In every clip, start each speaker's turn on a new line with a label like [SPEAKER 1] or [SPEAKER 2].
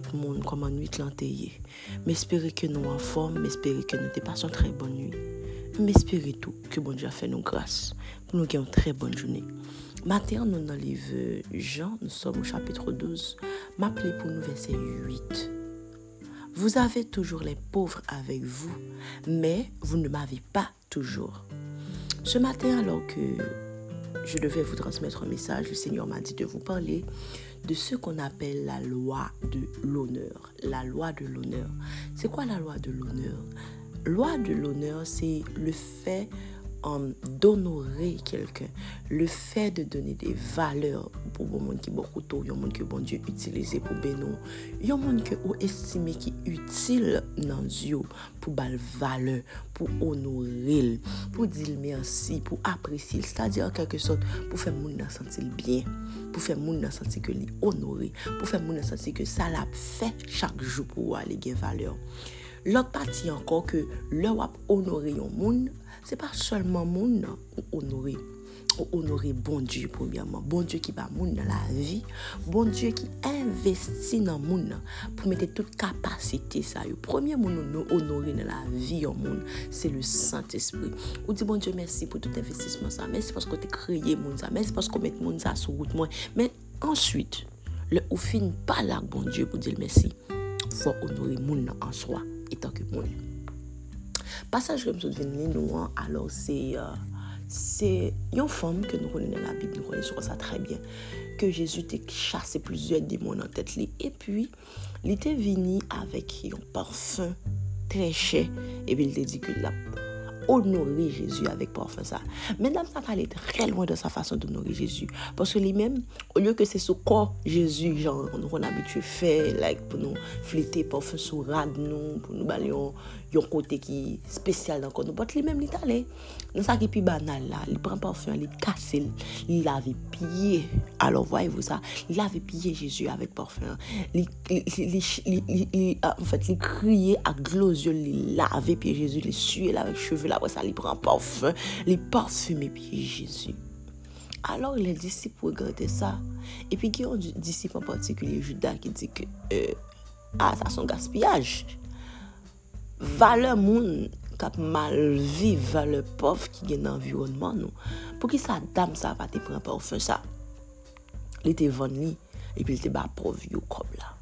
[SPEAKER 1] tout le monde comme nuit l'anteye. M'espérer que nous en forme, m'espérer que nous te passons très bonne nuit. M'espérer tout que bon Dieu a fait nous grâce pour nous gagner une très bonne journée. Matin, nous dans le livre Jean, nous sommes au chapitre 12. M'appelez pour nous verset 8. Vous avez toujours les pauvres avec vous, mais vous ne m'avez pas toujours. Ce matin, alors que je devais vous transmettre un message, le Seigneur m'a dit de vous parler de ce qu'on appelle la loi de l'honneur. La loi de l'honneur. C'est quoi la loi de l'honneur? Loi de l'honneur, c'est le fait um, d'honorer quelqu'un, le fait de donner des valeurs pour le monde qui est beaucoup tôt, le monde que bon Dieu utilisé pour bénir, le monde que ou estimez qui est utile dans Dieu pour bal valeur, pour honorer, pour dire merci, pour apprécier, c'est-à-dire en quelque sorte pour faire monde sentir bien, pour faire monde sentir que l'honorer, pour faire monde sentir que ça l'a fait chaque jour pour aller gagner valeur. Lot pati ankon ke lè wap onore yon moun, se pa solman moun nan ou onore. Ou onore bon Diyo premiyaman. Bon Diyo ki ba moun nan la vi. Bon Diyo ki investi nan moun nan pou mette tout kapasite sa yo. Premier moun nou onore nan la vi yon moun, se le Saint-Esprit. Ou di bon Diyo mersi pou tout investisman sa. Mersi pasko te kreye moun sa. Mersi pasko mette moun sa sou gout moun. Men answit, le ou fin palak bon Diyo pou di l mersi. Fwa onore moun nan answa. tan ke moun. Pasaj ke msou dvin li nou an, alor se... Uh, Se yon fom ke nou konen nan la Bib, nou konen sou kon sa tre bien, ke Jezu te chase plizye demon nan tet li. E pi, li te vini avek yon parfum tre chè, e pi li te di ki la honorer Jésus avec parfum ça. Mesdames, ça allait très loin de sa façon d'honorer Jésus. Parce que lui-même, au lieu que c'est ce corps Jésus, genre, on a habitué fait, like, pour nous fléter parfum sur rad nous, pour nous balayer un côté qui est spécial dans le corps. lui-même, il est allé. Dans ça qui est plus banal là, il prend parfum, il casse, il lave pied. Alors, voyez-vous ça, il lave pied Jésus avec parfum. Il, en fait, il criait à glose, il lave pied Jésus, il suait avec cheveux après ça, il prend parfum, il parfume et puis Jésus. Alors les disciples regardaient ça. Et puis il y a un en particulier, Judas, qui dit que euh, ah, ça c'est un gaspillage. vale moun kap malviv, vale pov ki gen environman nou. Pou ki sa dam sa pa te pren parfum sa, li te van li, epi li te ba pov yo kob la.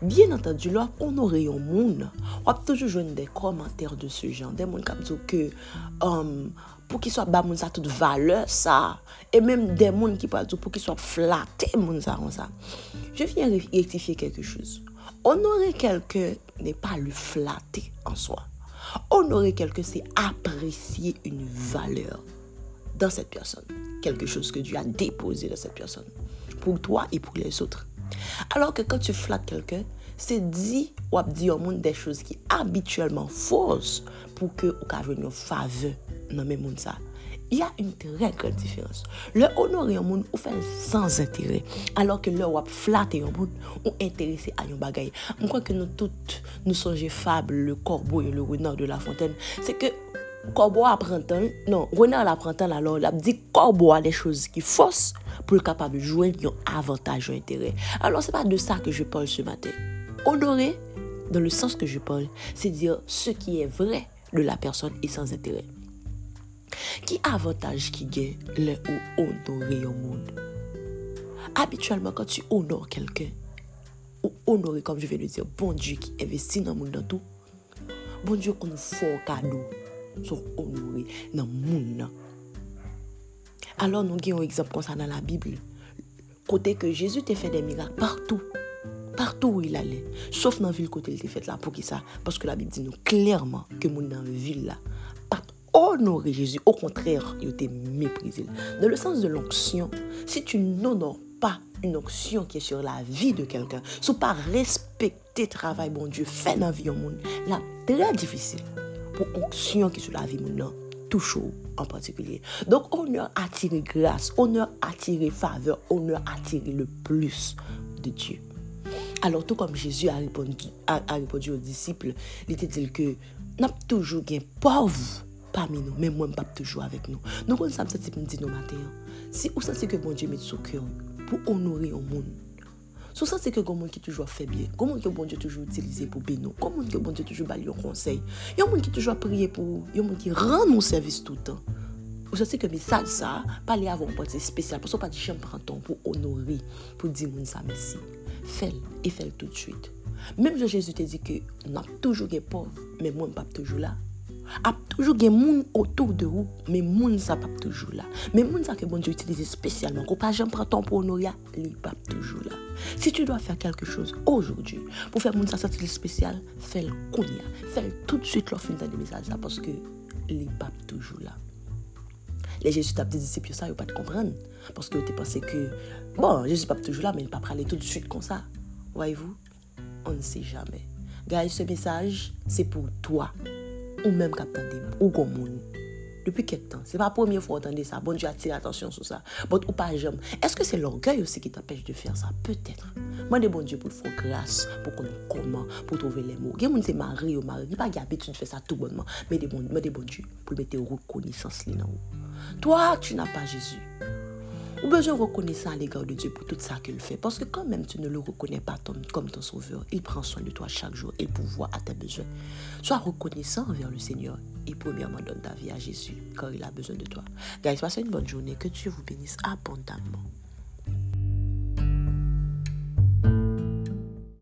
[SPEAKER 1] Bien entendi, lò ap onore yon moun, wap toujou jwen de kommenter de se jan, de moun kap zo ke um, pou ki swa ba moun sa tout vale sa, e menm de moun ki pa zo pou ki swa flate moun sa an sa. Je vyen rectifiye kelke chouz. Honorer quelqu'un n'est pas le flatter en soi. Honorer quelqu'un, c'est apprécier une valeur dans cette personne. Quelque chose que Dieu a déposé dans cette personne. Pour toi et pour les autres. Alors que quand tu flattes quelqu'un, c'est dit ou dit au monde des choses qui habituellement fausses pour que ou ka une faveur dans même monde. Il y a une très grande différence. Le honorer un monde ou fait sans intérêt alors que le ou flatter un monde ou intéressé à un bagage. Je crois que nous toutes nous songeons fable le corbeau et le renard de la fontaine, c'est que corbeau apprend non, renard apprend alors, il dit corbeau a des choses qui fausses pour être capable de jouer un avantage ou intérêt. Alors, ce n'est pas de ça que je parle ce matin. Honorer, dans le sens que je parle, c'est dire ce qui est vrai de la personne et sans intérêt. Ki avantaj ki gen le ou onore yon moun? Habituellement, quand tu honores quelqu'un, ou honorer, comme je viens de dire, bon Dieu qui investit dans le monde dans tout, bon Dieu qu'on fort cadeau, sont honorés dans le monde. Alors, nous avons un exemple comme ça dans la Bible. Côté que Jésus t'a fait des miracles partout. Partout où il allait. Sauf dans la ville côté il t'a fait là. Pour qui ça Parce que la Bible dit nous clairement que monde dans la ville là, honorer Jésus. Au contraire, il était méprisé. Dans le sens de l'onction, si tu n'honores pas une onction qui est sur la vie de quelqu'un, si pas respecter travail, bon Dieu, fait la vie du monde, là, très difficile pour onction qui est sur la vie monde toujours en particulier. Donc, honneur attirer grâce, honneur attirer faveur, honneur attirer le plus de Dieu. Alors, tout comme Jésus a répondu, aux disciples, il était dit que n'a toujours un pauvre parmi nous, mais moi, je ne pas toujours avec nous. Nous, on ça, c'est me dit nous matin. Si vous sentez que bon Dieu met sous cœur pour honorer un monde, si vous sentez que bon monde qui toujours fait bien, comment que bon Dieu toujours utilisé pour bénir, comment que bon Dieu toujours balle un conseil, il y a un monde qui toujours prier pour, il y a un monde qui rend nos services tout le temps. Vous sentez que message ça, pas les avoir un portée spécial, parce qu'on pas dit je prends temps pour honorer, pour dire mon ça merci. Fais-le et fais-le tout de suite. Même si Jésus te dit que n'a toujours des pauvres, mais moi, je ne pas toujours là. Ap toujou gen moun otou de ou, men moun sa pap toujou la. Men moun sa ke bon Dieu utilize spesyalman, ko pa jen praton pou honoria, li pap toujou la. Si tu doa fèr kelke chose oujoudjou, pou fèr moun sa satili spesyal, fèl kounia, fèl tout süt lò fin tan de misal sa, poske li pap toujou la. Le Jésus tap de disipyo sa, yo pat kompren, poske yo te pase ke, bon, Jésus pap toujou la, men pa prale tout süt kon sa. Voyez-vous? On ne se jamè. Gaye, se mesaj, se pou toa. Ou menm kap tande, ou goun moun. Depi ket tan, se pa pwemye fwa tande sa, bon di atire atensyon sou sa. Bon, ou pa jem. Eske se l'orgay ou se ki tapèj de fèr sa? Peutètre. Mwen de bon di pou fwo glas, pou konon koman, pou trove lè mou. Gen moun se mari ou mari, ni pa gabi tu fè sa tout bonman. Mwen de bon di pou mette ou konisans li nan ou. Toa, tu nan pa Jezu. Ou besoin reconnaissant à l'égard de Dieu pour tout ça qu'il fait. Parce que quand même tu ne le reconnais pas comme ton sauveur, il prend soin de toi chaque jour et pourvoit à tes besoins. Sois reconnaissant envers le Seigneur et premièrement donne ta vie à Jésus car il a besoin de toi. Guys, passez une bonne journée. Que Dieu vous bénisse abondamment.